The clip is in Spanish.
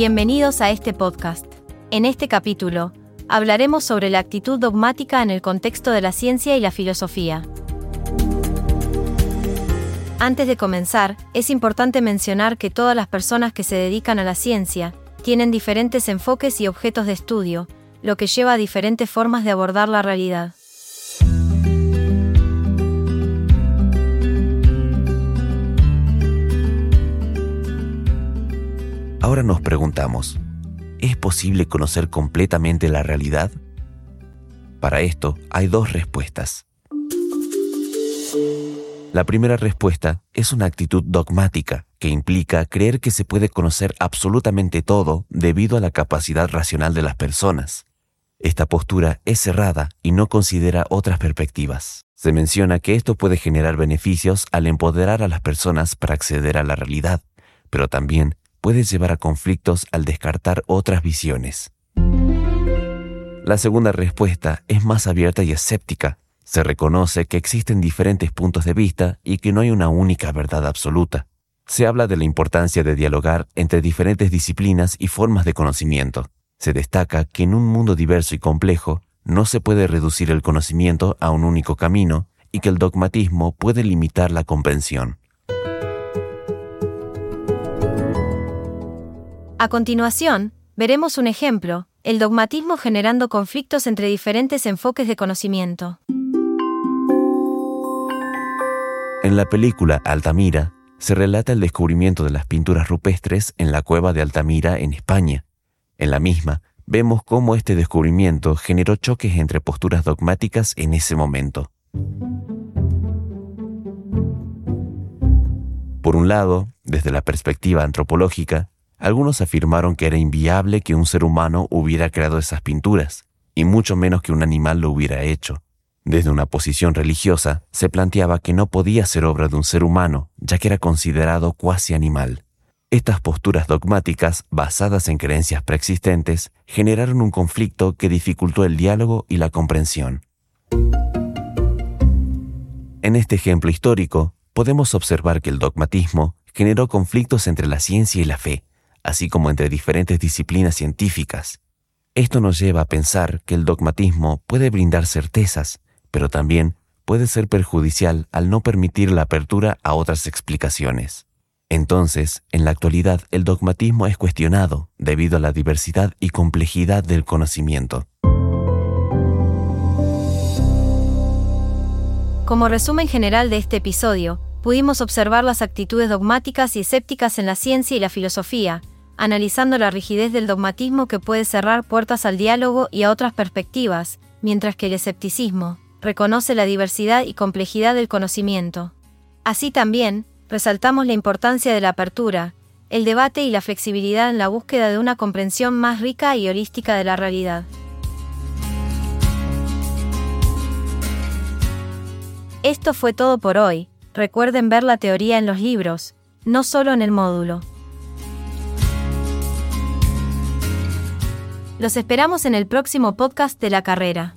Bienvenidos a este podcast. En este capítulo, hablaremos sobre la actitud dogmática en el contexto de la ciencia y la filosofía. Antes de comenzar, es importante mencionar que todas las personas que se dedican a la ciencia tienen diferentes enfoques y objetos de estudio, lo que lleva a diferentes formas de abordar la realidad. Ahora nos preguntamos, ¿es posible conocer completamente la realidad? Para esto hay dos respuestas. La primera respuesta es una actitud dogmática que implica creer que se puede conocer absolutamente todo debido a la capacidad racional de las personas. Esta postura es cerrada y no considera otras perspectivas. Se menciona que esto puede generar beneficios al empoderar a las personas para acceder a la realidad, pero también puede llevar a conflictos al descartar otras visiones. La segunda respuesta es más abierta y escéptica. Se reconoce que existen diferentes puntos de vista y que no hay una única verdad absoluta. Se habla de la importancia de dialogar entre diferentes disciplinas y formas de conocimiento. Se destaca que en un mundo diverso y complejo no se puede reducir el conocimiento a un único camino y que el dogmatismo puede limitar la comprensión. A continuación, veremos un ejemplo, el dogmatismo generando conflictos entre diferentes enfoques de conocimiento. En la película Altamira se relata el descubrimiento de las pinturas rupestres en la cueva de Altamira en España. En la misma, vemos cómo este descubrimiento generó choques entre posturas dogmáticas en ese momento. Por un lado, desde la perspectiva antropológica, algunos afirmaron que era inviable que un ser humano hubiera creado esas pinturas, y mucho menos que un animal lo hubiera hecho. Desde una posición religiosa, se planteaba que no podía ser obra de un ser humano, ya que era considerado cuasi animal. Estas posturas dogmáticas, basadas en creencias preexistentes, generaron un conflicto que dificultó el diálogo y la comprensión. En este ejemplo histórico, podemos observar que el dogmatismo generó conflictos entre la ciencia y la fe, así como entre diferentes disciplinas científicas. Esto nos lleva a pensar que el dogmatismo puede brindar certezas, pero también puede ser perjudicial al no permitir la apertura a otras explicaciones. Entonces, en la actualidad, el dogmatismo es cuestionado debido a la diversidad y complejidad del conocimiento. Como resumen general de este episodio, pudimos observar las actitudes dogmáticas y escépticas en la ciencia y la filosofía, analizando la rigidez del dogmatismo que puede cerrar puertas al diálogo y a otras perspectivas, mientras que el escepticismo reconoce la diversidad y complejidad del conocimiento. Así también, resaltamos la importancia de la apertura, el debate y la flexibilidad en la búsqueda de una comprensión más rica y holística de la realidad. Esto fue todo por hoy. Recuerden ver la teoría en los libros, no solo en el módulo. Los esperamos en el próximo podcast de la carrera.